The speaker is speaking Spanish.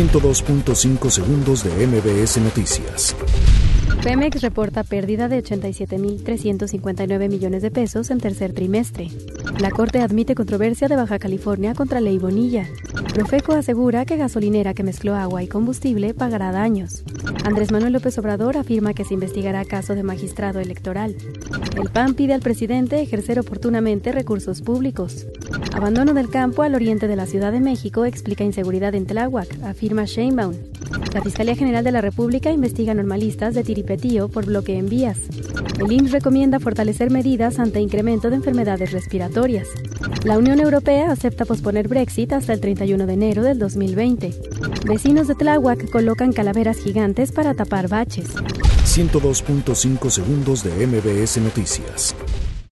102.5 segundos de MBS Noticias. Pemex reporta pérdida de 87.359 millones de pesos en tercer trimestre. La Corte admite controversia de Baja California contra Ley Bonilla. Profeco asegura que gasolinera que mezcló agua y combustible pagará daños. Andrés Manuel López Obrador afirma que se investigará caso de magistrado electoral. El PAN pide al presidente ejercer oportunamente recursos públicos. Abandono del campo al oriente de la Ciudad de México explica inseguridad en Tláhuac, afirma Sheinbaum. La Fiscalía General de la República investiga normalistas de Tiripetío por bloqueo en vías. El INS recomienda fortalecer medidas ante incremento de enfermedades respiratorias. La Unión Europea acepta posponer Brexit hasta el 31 de enero del 2020. Vecinos de Tláhuac colocan calaveras gigantes para tapar baches. 102.5 segundos de MBS Noticias.